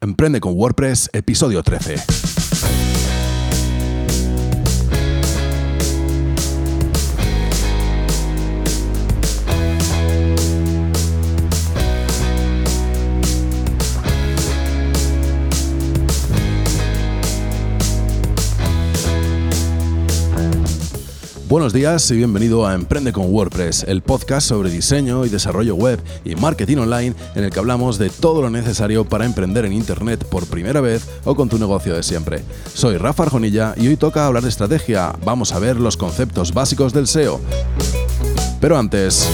Emprende con WordPress, episodio 13. Buenos días y bienvenido a Emprende con WordPress, el podcast sobre diseño y desarrollo web y marketing online en el que hablamos de todo lo necesario para emprender en Internet por primera vez o con tu negocio de siempre. Soy Rafa Arjonilla y hoy toca hablar de estrategia. Vamos a ver los conceptos básicos del SEO. Pero antes...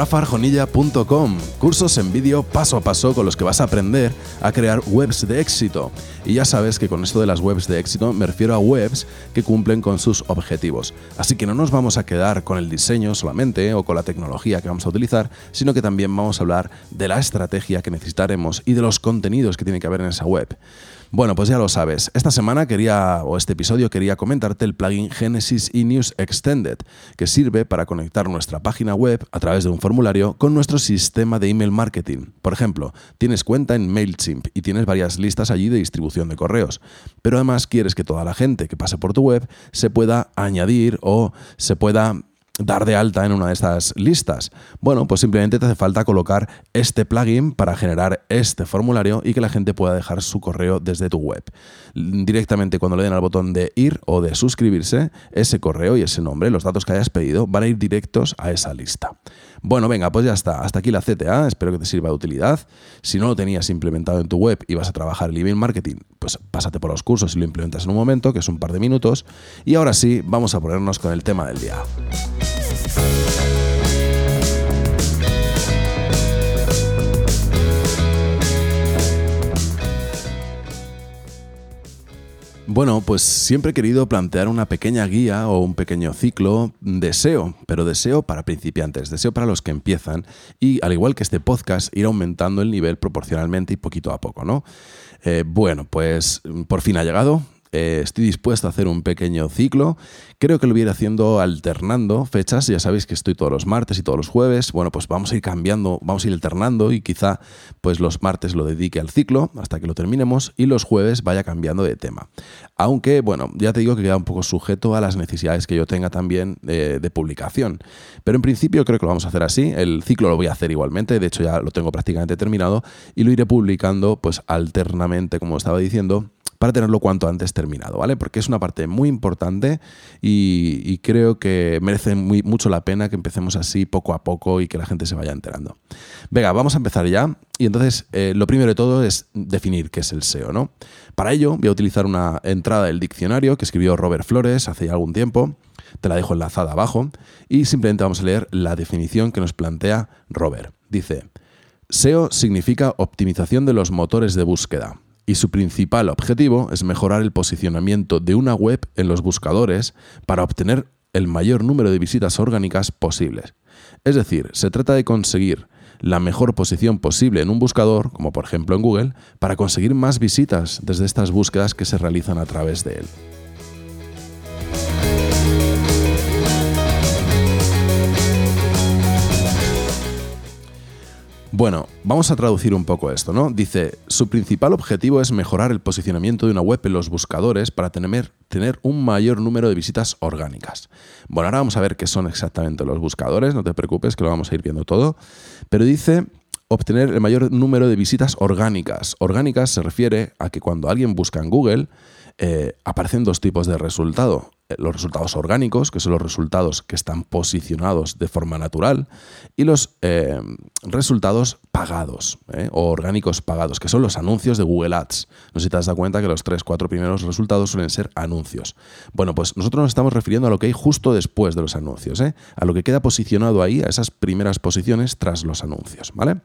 rafarjonilla.com, cursos en vídeo paso a paso con los que vas a aprender a crear webs de éxito. Y ya sabes que con esto de las webs de éxito me refiero a webs que cumplen con sus objetivos. Así que no nos vamos a quedar con el diseño solamente o con la tecnología que vamos a utilizar, sino que también vamos a hablar de la estrategia que necesitaremos y de los contenidos que tiene que haber en esa web. Bueno, pues ya lo sabes. Esta semana quería, o este episodio quería comentarte el plugin Genesis eNews Extended, que sirve para conectar nuestra página web a través de un formulario con nuestro sistema de email marketing. Por ejemplo, tienes cuenta en MailChimp y tienes varias listas allí de distribución de correos, pero además quieres que toda la gente que pase por tu web se pueda añadir o se pueda dar de alta en una de estas listas? Bueno, pues simplemente te hace falta colocar este plugin para generar este formulario y que la gente pueda dejar su correo desde tu web. Directamente cuando le den al botón de ir o de suscribirse, ese correo y ese nombre, los datos que hayas pedido, van a ir directos a esa lista. Bueno, venga, pues ya está. Hasta aquí la CTA. Espero que te sirva de utilidad. Si no lo tenías implementado en tu web y vas a trabajar el email marketing, pues pásate por los cursos y lo implementas en un momento, que es un par de minutos. Y ahora sí, vamos a ponernos con el tema del día. Bueno, pues siempre he querido plantear una pequeña guía o un pequeño ciclo de SEO, pero de SEO para principiantes, de SEO para los que empiezan y al igual que este podcast ir aumentando el nivel proporcionalmente y poquito a poco, ¿no? Eh, bueno, pues por fin ha llegado, eh, estoy dispuesto a hacer un pequeño ciclo. Creo que lo voy a ir haciendo alternando fechas. Ya sabéis que estoy todos los martes y todos los jueves. Bueno, pues vamos a ir cambiando, vamos a ir alternando y quizá pues los martes lo dedique al ciclo hasta que lo terminemos y los jueves vaya cambiando de tema. Aunque, bueno, ya te digo que queda un poco sujeto a las necesidades que yo tenga también de, de publicación. Pero en principio creo que lo vamos a hacer así. El ciclo lo voy a hacer igualmente. De hecho, ya lo tengo prácticamente terminado y lo iré publicando pues alternamente, como estaba diciendo para tenerlo cuanto antes terminado, ¿vale? Porque es una parte muy importante y, creo que merece mucho la pena que empecemos así poco a poco y que la gente se vaya enterando. Venga, vamos a empezar ya. Y entonces, eh, lo primero de todo es definir qué es el SEO, ¿no? Para ello, voy a utilizar una entrada del diccionario que escribió Robert Flores hace ya algún tiempo. Te la dejo enlazada abajo. Y simplemente vamos a leer la definición que nos plantea Robert. Dice, SEO significa optimización de los motores de búsqueda y su principal objetivo es mejorar el posicionamiento de una web en los buscadores para obtener el mayor número de visitas orgánicas posibles. Es decir, se trata de conseguir la mejor posición posible en un buscador, como por ejemplo en Google, para conseguir más visitas desde estas búsquedas que se realizan a través de él. Bueno, vamos a traducir un poco esto, ¿no? Dice, su principal objetivo es mejorar el posicionamiento de una web en los buscadores para tener, un mayor número de visitas orgánicas. Bueno, ahora vamos a ver qué son exactamente los buscadores, no te preocupes que lo vamos a ir viendo todo, pero dice obtener el mayor número de visitas orgánicas. Orgánicas se refiere a que cuando alguien busca en Google, eh, aparecen dos tipos de resultado. Eh, los resultados orgánicos, que son los resultados que están posicionados de forma natural, y los eh, resultados pagados o orgánicos pagados, que son los anuncios de Google Ads. No sé si te has cuenta que los tres, cuatro primeros resultados suelen ser anuncios. Bueno, pues nosotros nos estamos refiriendo a lo que hay justo después de los anuncios, a lo que queda posicionado ahí, a esas primeras posiciones tras los anuncios, ¿vale?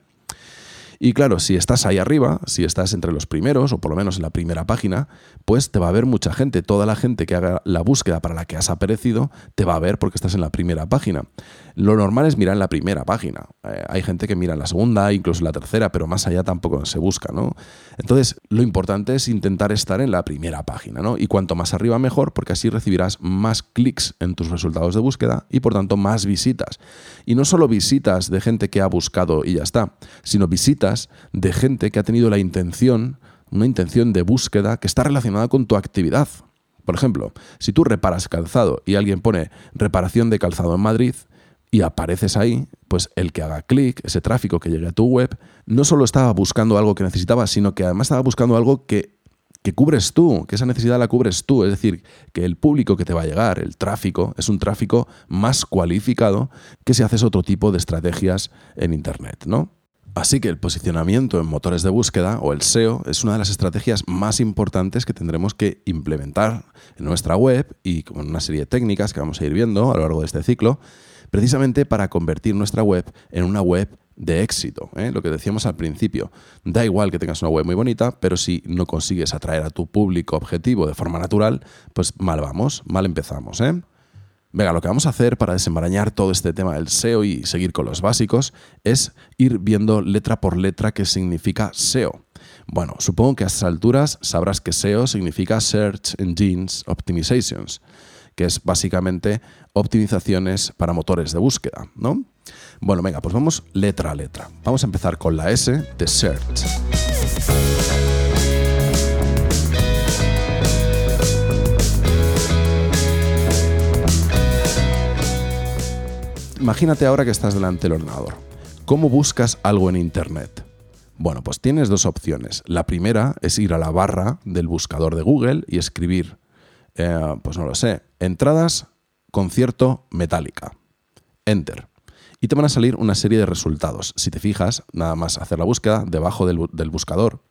Y claro, si estás ahí arriba, si estás entre los primeros, o por lo menos en la primera página, pues te va a ver mucha gente. Toda la gente que haga la búsqueda para la que has aparecido, te va a ver porque estás en la primera página. Lo normal es mirar la primera página. Eh, hay gente que mira la segunda, incluso la tercera, pero más allá tampoco se busca, ¿no? Entonces, lo importante es intentar estar en la primera página, ¿no? Y cuanto más arriba mejor, porque así recibirás más clics en tus resultados de búsqueda y por tanto más visitas. Y no solo visitas de gente que ha buscado y ya está, sino visitas de gente que ha tenido la intención, una intención de búsqueda que está relacionada con tu actividad. Por ejemplo, si tú reparas calzado y alguien pone reparación de calzado en Madrid, y apareces ahí, pues el que haga clic, ese tráfico que llegue a tu web, no solo estaba buscando algo que necesitaba, sino que además estaba buscando algo que, que cubres tú, que esa necesidad la cubres tú. Es decir, que el público que te va a llegar, el tráfico, es un tráfico más cualificado que si haces otro tipo de estrategias en Internet, ¿no? Así que el posicionamiento en motores de búsqueda o el SEO es una de las estrategias más importantes que tendremos que implementar en nuestra web y con una serie de técnicas que vamos a ir viendo a lo largo de este ciclo precisamente para convertir nuestra web en una web de éxito. ¿eh? Lo que decíamos al principio, da igual que tengas una web muy bonita, pero si no consigues atraer a tu público objetivo de forma natural, pues mal vamos, mal empezamos. ¿eh? Venga, lo que vamos a hacer para desenmarañar todo este tema del SEO y seguir con los básicos es ir viendo letra por letra qué significa SEO. Bueno, supongo que a estas alturas sabrás que SEO significa Search Engines Optimizations que es básicamente optimizaciones para motores de búsqueda, ¿no? Bueno, venga, pues vamos letra a letra. Vamos a empezar con la S de search. Imagínate ahora que estás delante del ordenador. ¿Cómo buscas algo en Internet? Bueno, pues tienes dos opciones. La primera es ir a la barra del buscador de Google y escribir eh, pues no lo sé, entradas, concierto, metálica. Enter. Y te van a salir una serie de resultados. Si te fijas, nada más hacer la búsqueda, debajo del, buscador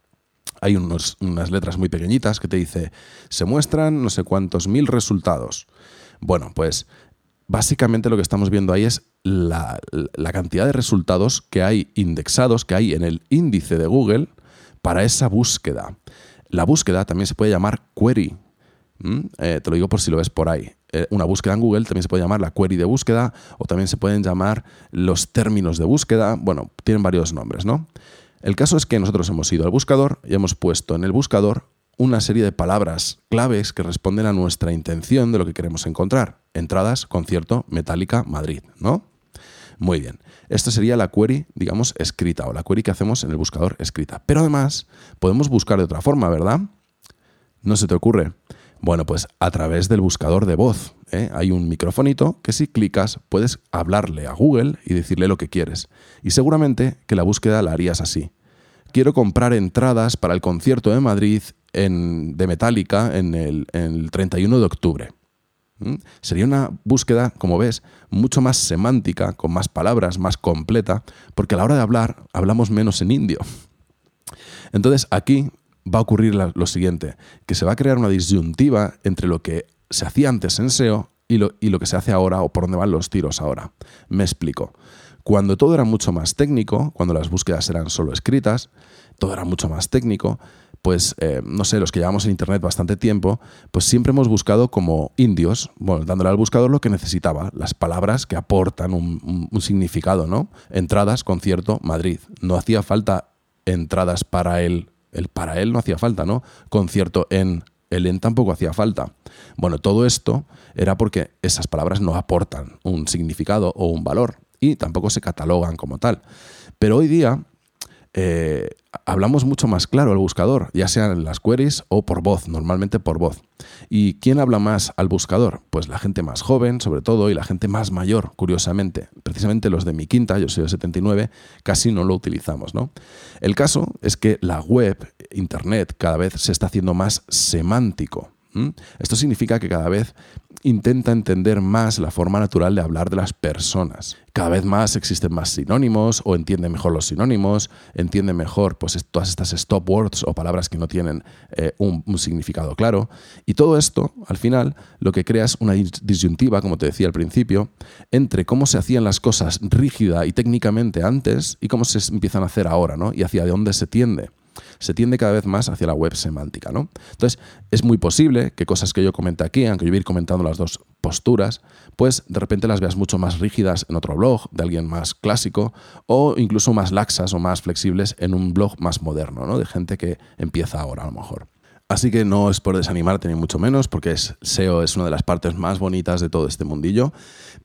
hay unas letras muy pequeñitas que te dice, se muestran no sé cuántos mil resultados. Bueno, pues básicamente lo que estamos viendo ahí es la, la, cantidad de resultados que hay indexados, que hay en el índice de Google para esa búsqueda. La búsqueda también se puede llamar query, ¿Mm? Eh, te lo digo por si lo ves por ahí. Eh, una búsqueda en Google también se puede llamar la query de búsqueda o también se pueden llamar los términos de búsqueda. Bueno, tienen varios nombres, ¿no? El caso es que nosotros hemos ido al buscador y hemos puesto en el buscador una serie de palabras claves que responden a nuestra intención de lo que queremos encontrar. Entradas, concierto, Metallica, Madrid, ¿no? Muy bien. Esto sería la query, digamos, escrita o la query que hacemos en el buscador escrita. Pero además podemos buscar de otra forma, ¿verdad? ¿No se te ocurre? Bueno, pues a través del buscador de voz. ¿eh? Hay un microfonito que si clicas puedes hablarle a Google y decirle lo que quieres. Y seguramente que la búsqueda la harías así. Quiero comprar entradas para el concierto de Madrid de Metallica en el, 31 de octubre. ¿Mm? Sería una búsqueda, como ves, mucho más semántica, con más palabras, más completa, porque a la hora de hablar hablamos menos en indio. Entonces aquí va a ocurrir lo siguiente, que se va a crear una disyuntiva entre lo que se hacía antes en SEO y lo, que se hace ahora o por dónde van los tiros ahora. Me explico. Cuando todo era mucho más técnico, cuando las búsquedas eran solo escritas, todo era mucho más técnico, pues eh, no sé, los que llevamos en Internet bastante tiempo, pues siempre hemos buscado como indios, bueno, dándole al buscador lo que necesitaba, las palabras que aportan un, un significado, ¿no? Entradas, concierto, Madrid. No hacía falta entradas para el el para él no hacía falta, ¿no? Concierto en el en tampoco hacía falta. Bueno, todo esto era porque esas palabras no aportan un significado o un valor y tampoco se catalogan como tal. Pero hoy día eh, hablamos mucho más claro al buscador, ya sean en las queries o por voz, normalmente por voz. ¿Y quién habla más al buscador? Pues la gente más joven, sobre todo, y la gente más mayor, curiosamente. Precisamente los de mi quinta, yo soy de 79, casi no lo utilizamos. ¿no? El caso es que la web, Internet, cada vez se está haciendo más semántico. Esto significa que cada vez intenta entender más la forma natural de hablar de las personas. Cada vez más existen más sinónimos o entiende mejor los sinónimos, entiende mejor pues, todas estas stop words o palabras que no tienen eh, un, significado claro. Y todo esto, al final, lo que crea es una disyuntiva, como te decía al principio, entre cómo se hacían las cosas rígida y técnicamente antes y cómo se empiezan a hacer ahora, ¿no? Y hacia dónde se tiende. Se tiende cada vez más hacia la web semántica, ¿no? Entonces, es muy posible que cosas que yo comenté aquí, aunque yo voy a ir comentando las dos posturas, pues de repente las veas mucho más rígidas en otro blog de alguien más clásico o incluso más laxas o más flexibles en un blog más moderno, ¿no? De gente que empieza ahora a lo mejor. Así que no es por desanimarte ni mucho menos, porque es, SEO es una de las partes más bonitas de todo este mundillo,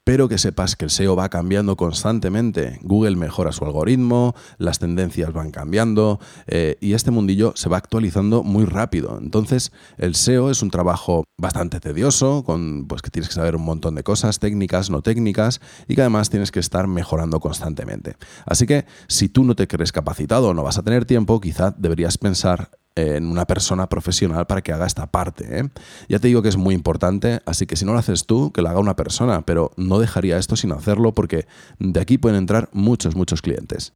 pero que sepas que el SEO va cambiando constantemente. Google mejora su algoritmo, las tendencias van cambiando eh, y este mundillo se va actualizando muy rápido. Entonces, el SEO es un trabajo bastante tedioso, con, pues que tienes que saber un montón de cosas, técnicas, no técnicas, y que además tienes que estar mejorando constantemente. Así que si tú no te crees capacitado o no vas a tener tiempo, quizá deberías pensar en una persona profesional para que haga esta parte. ¿eh? Ya te digo que es muy importante, así que si no lo haces tú, que lo haga una persona, pero no dejaría esto sin hacerlo porque de aquí pueden entrar muchos, muchos clientes.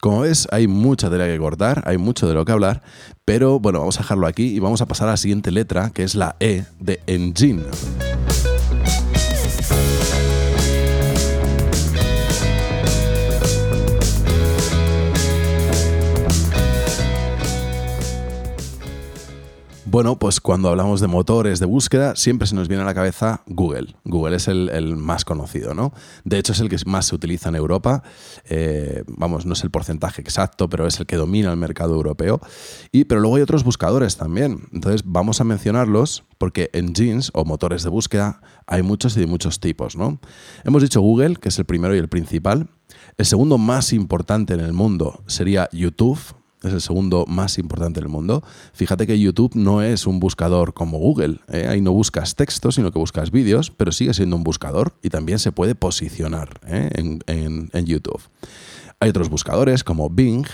Como ves, hay mucha tela que cortar, hay mucho de lo que hablar, pero bueno, vamos a dejarlo aquí y vamos a pasar a la siguiente letra, que es la E de engine. Bueno, pues cuando hablamos de motores de búsqueda, siempre se nos viene a la cabeza Google. Google es el, más conocido, ¿no? De hecho, es el que más se utiliza en Europa. Eh, vamos, no es el porcentaje exacto, pero es el que domina el mercado europeo. Y, pero luego hay otros buscadores también. Entonces, vamos a mencionarlos porque en jeans o motores de búsqueda hay muchos y de muchos tipos, ¿no? Hemos dicho Google, que es el primero y el principal. El segundo más importante en el mundo sería YouTube es el segundo más importante del mundo. Fíjate que YouTube no es un buscador como Google. ¿eh? Ahí no buscas texto, sino que buscas vídeos, pero sigue siendo un buscador y también se puede posicionar ¿eh? en, YouTube. Hay otros buscadores como Bing.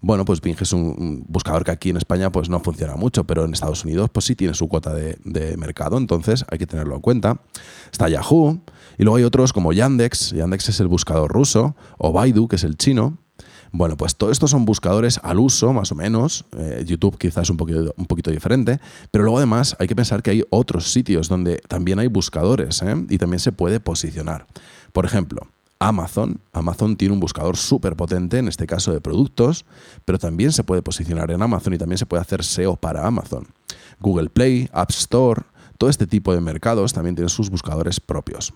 Bueno, pues Bing es un buscador que aquí en España pues no funciona mucho, pero en Estados Unidos pues sí tiene su cuota de, de mercado, entonces hay que tenerlo en cuenta. Está Yahoo, y luego hay otros como Yandex, Yandex es el buscador ruso, o Baidu, que es el chino, bueno, pues todo esto son buscadores al uso, más o menos. Eh, YouTube quizás un poquito, un poquito diferente, pero luego además hay que pensar que hay otros sitios donde también hay buscadores ¿eh? y también se puede posicionar. Por ejemplo, Amazon. Amazon tiene un buscador súper potente, en este caso de productos, pero también se puede posicionar en Amazon y también se puede hacer SEO para Amazon. Google Play, App Store, todo este tipo de mercados también tienen sus buscadores propios.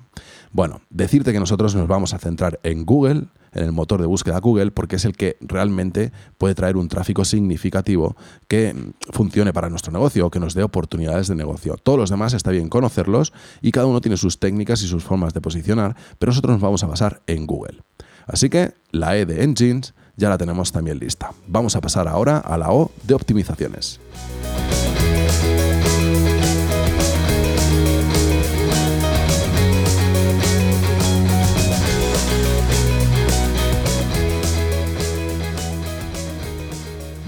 Bueno, decirte que nosotros nos vamos a centrar en Google, en el motor de búsqueda Google, porque es el que realmente puede traer un tráfico significativo que funcione para nuestro negocio o que nos dé oportunidades de negocio. Todos los demás está bien conocerlos y cada uno tiene sus técnicas y sus formas de posicionar, pero nosotros nos vamos a basar en Google. Así que la E de Engines ya la tenemos también lista. Vamos a pasar ahora a la O de optimizaciones.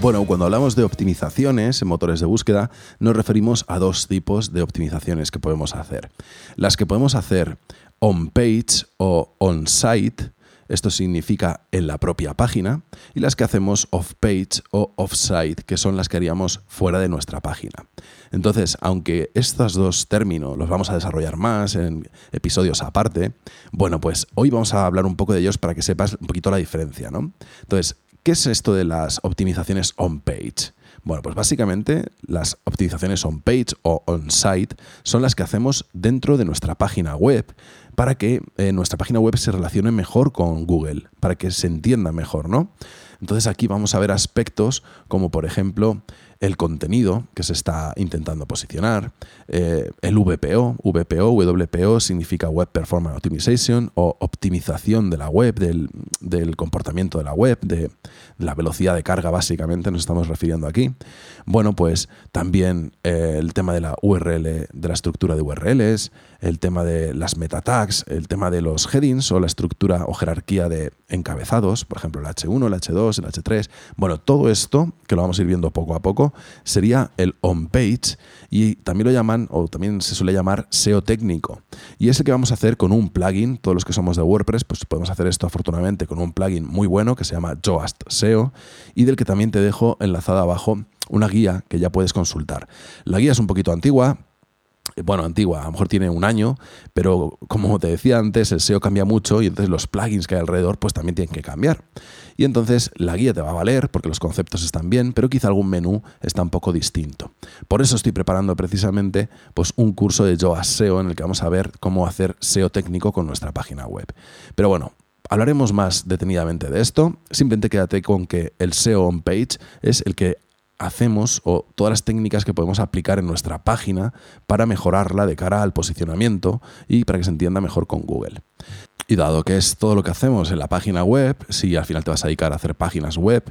Bueno, cuando hablamos de optimizaciones en motores de búsqueda, nos referimos a dos tipos de optimizaciones que podemos hacer. Las que podemos hacer on-page o on-site, esto significa en la propia página, y las que hacemos off-page o off-site, que son las que haríamos fuera de nuestra página. Entonces, aunque estos dos términos los vamos a desarrollar más en episodios aparte, bueno, pues hoy vamos a hablar un poco de ellos para que sepas un poquito la diferencia, ¿no? Entonces, ¿Qué es esto de las optimizaciones on-page? Bueno, pues básicamente las optimizaciones on-page o on-site son las que hacemos dentro de nuestra página web para que eh, nuestra página web se relacione mejor con Google, para que se entienda mejor, ¿no? Entonces aquí vamos a ver aspectos como por ejemplo el contenido que se está intentando posicionar, eh, el VPO, VPO, WPO significa Web Performance Optimization o optimización de la web, del, comportamiento de la web, de la velocidad de carga básicamente nos estamos refiriendo aquí. Bueno, pues también eh, el tema de la URL, de la estructura de URLs, el tema de las meta tags, el tema de los headings o la estructura o jerarquía de encabezados, por ejemplo el H1, el H2, el H3. Bueno, todo esto, que lo vamos a ir viendo poco a poco, sería el on-page y también lo llaman, o también se suele llamar SEO técnico. Y es el que vamos a hacer con un plugin, todos los que somos de WordPress, pues podemos hacer esto afortunadamente con un plugin muy bueno que se llama Joast SEO y del que también te dejo enlazada abajo una guía que ya puedes consultar. La guía es un poquito antigua, bueno, antigua, a lo mejor tiene un año, pero como te decía antes, el SEO cambia mucho y entonces los plugins que hay alrededor pues también tienen que cambiar. Y entonces la guía te va a valer porque los conceptos están bien, pero quizá algún menú está un poco distinto. Por eso estoy preparando precisamente pues un curso de Yoast SEO en el que vamos a ver cómo hacer SEO técnico con nuestra página web. Pero bueno, Hablaremos más detenidamente de esto. Simplemente quédate con que el SEO on page es el que hacemos o todas las técnicas que podemos aplicar en nuestra página para mejorarla de cara al posicionamiento y para que se entienda mejor con Google. Y dado que es todo lo que hacemos en la página web, si al final te vas a dedicar a hacer páginas web,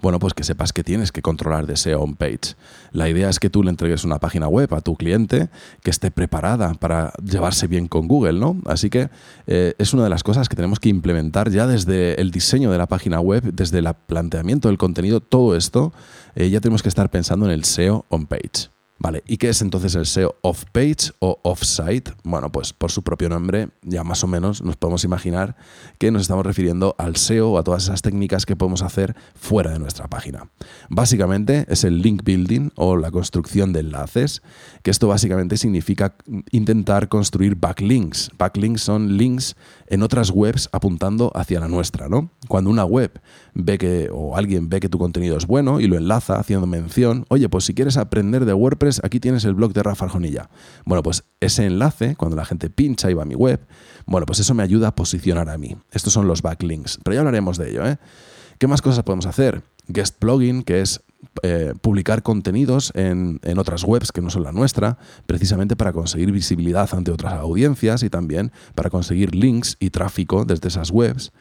bueno, pues que sepas que tienes que controlar de SEO on page. La idea es que tú le entregues una página web a tu cliente que esté preparada para llevarse bien con Google, ¿no? Así que eh, es una de las cosas que tenemos que implementar ya desde el diseño de la página web, desde el planteamiento del contenido, todo esto, eh, ya tenemos que estar pensando en el SEO on page. Vale, ¿y qué es entonces el SEO off-page o off-site? Bueno, pues por su propio nombre ya más o menos nos podemos imaginar que nos estamos refiriendo al SEO o a todas esas técnicas que podemos hacer fuera de nuestra página. Básicamente es el link building o la construcción de enlaces, que esto básicamente significa intentar construir backlinks. Backlinks son links en otras webs apuntando hacia la nuestra, ¿no? Cuando una web ve que o alguien ve que tu contenido es bueno y lo enlaza haciendo mención, oye, pues si quieres aprender de WordPress, aquí tienes el blog de Rafa Arjonilla. Bueno, pues ese enlace, cuando la gente pincha y va a mi web, bueno, pues eso me ayuda a posicionar a mí. Estos son los backlinks, pero ya hablaremos de ello, ¿eh? ¿Qué más cosas podemos hacer? Guest blogging, que es eh, publicar contenidos en, en, otras webs que no son la nuestra, precisamente para conseguir visibilidad ante otras audiencias y también para conseguir links y tráfico desde esas webs.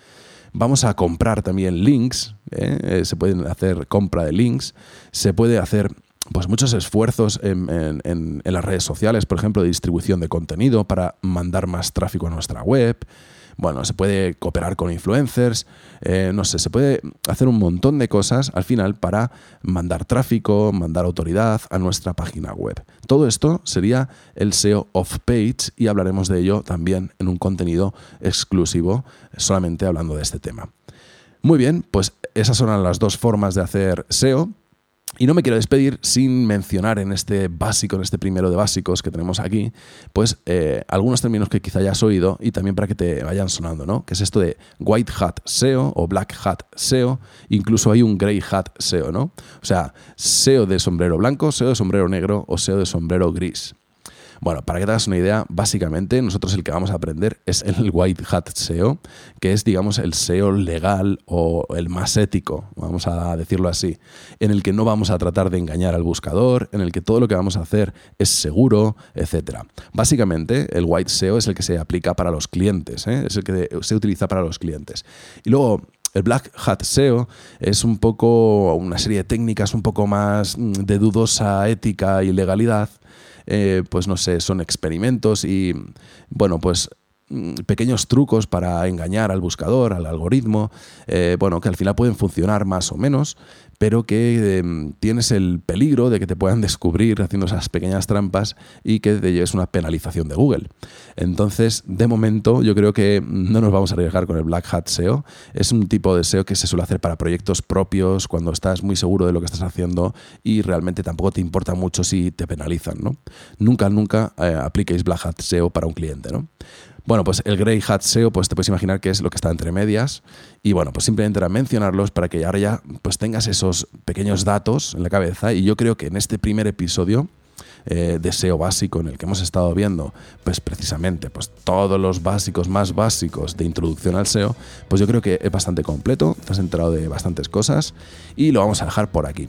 Vamos a comprar también links. Eh, se pueden hacer compra de links, se puede hacer pues muchos esfuerzos en, las redes sociales, por ejemplo, de distribución de contenido para mandar más tráfico a nuestra web. Bueno, se puede cooperar con influencers, eh, no sé, se puede hacer un montón de cosas al final para mandar tráfico, mandar autoridad a nuestra página web. Todo esto sería el SEO off-page y hablaremos de ello también en un contenido exclusivo, solamente hablando de este tema. Muy bien, pues esas son las dos formas de hacer SEO. Y no me quiero despedir sin mencionar en este básico, en este primero de básicos que tenemos aquí, pues eh, algunos términos que quizá hayas oído y también para que te vayan sonando, ¿no? Que es esto de white hat SEO o black hat SEO, incluso hay un grey hat SEO, ¿no? O sea, SEO de sombrero blanco, SEO de sombrero negro o SEO de sombrero gris. Bueno, para que te hagas una idea, básicamente nosotros el que vamos a aprender es el White Hat SEO, que es, digamos, el SEO legal o el más ético, vamos a decirlo así, en el que no vamos a tratar de engañar al buscador, en el que todo lo que vamos a hacer es seguro, etc. Básicamente, el White SEO es el que se aplica para los clientes, ¿eh? es el que se utiliza para los clientes. Y luego, el Black Hat SEO es un poco una serie de técnicas un poco más mm, de dudosa ética y legalidad eh, pues no sé, son experimentos y, bueno, pues mm, pequeños trucos para engañar al buscador, al algoritmo, eh, bueno, que al final pueden funcionar más o menos, pero que em, tienes el peligro de que te puedan descubrir haciendo esas pequeñas trampas y que te lleves una penalización de Google. Entonces, de momento, yo creo que no nos vamos a arriesgar con el Black Hat SEO. Es un tipo de SEO que se suele hacer para proyectos propios, cuando estás muy seguro de lo que estás haciendo y realmente tampoco te importa mucho si te penalizan. ¿no? Nunca, nunca eh, apliquéis Black Hat SEO para un cliente. ¿no? Bueno, pues el Grey Hat SEO, pues te puedes imaginar que es lo que está entre medias. Y bueno, pues simplemente era mencionarlos para que ahora ya pues tengas esos pequeños datos en la cabeza. Y yo creo que en este primer episodio eh, de SEO básico en el que hemos estado viendo, pues precisamente, pues todos los básicos más básicos de introducción al SEO, pues yo creo que es bastante completo, te has enterado de bastantes cosas y lo vamos a dejar por aquí.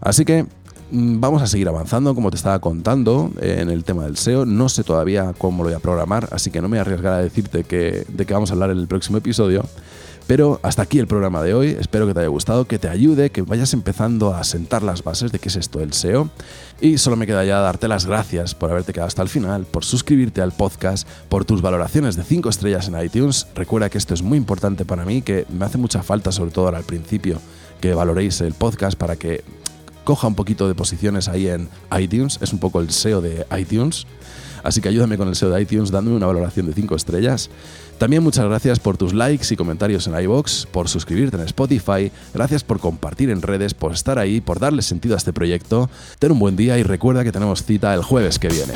Así que vamos a seguir avanzando, como te estaba contando, en el tema del SEO. No sé todavía cómo lo voy a programar, así que no me voy a arriesgar a decirte que, de qué vamos a hablar en el próximo episodio. Pero hasta aquí el programa de hoy. Espero que te haya gustado, que te ayude, que vayas empezando a sentar las bases de qué es esto el SEO. Y solo me queda ya darte las gracias por haberte quedado hasta el final, por suscribirte al podcast, por tus valoraciones de 5 estrellas en iTunes. Recuerda que esto es muy importante para mí, que me hace mucha falta, sobre todo ahora al principio, que valoréis el podcast para que coja un poquito de posiciones ahí en iTunes, es un poco el SEO de iTunes. Así que ayúdame con el SEO de iTunes dándome una valoración de 5 estrellas. También muchas gracias por tus likes y comentarios en iBox, por suscribirte en Spotify, gracias por compartir en redes, por estar ahí, por darle sentido a este proyecto. Ten un buen día y recuerda que tenemos cita el jueves que viene.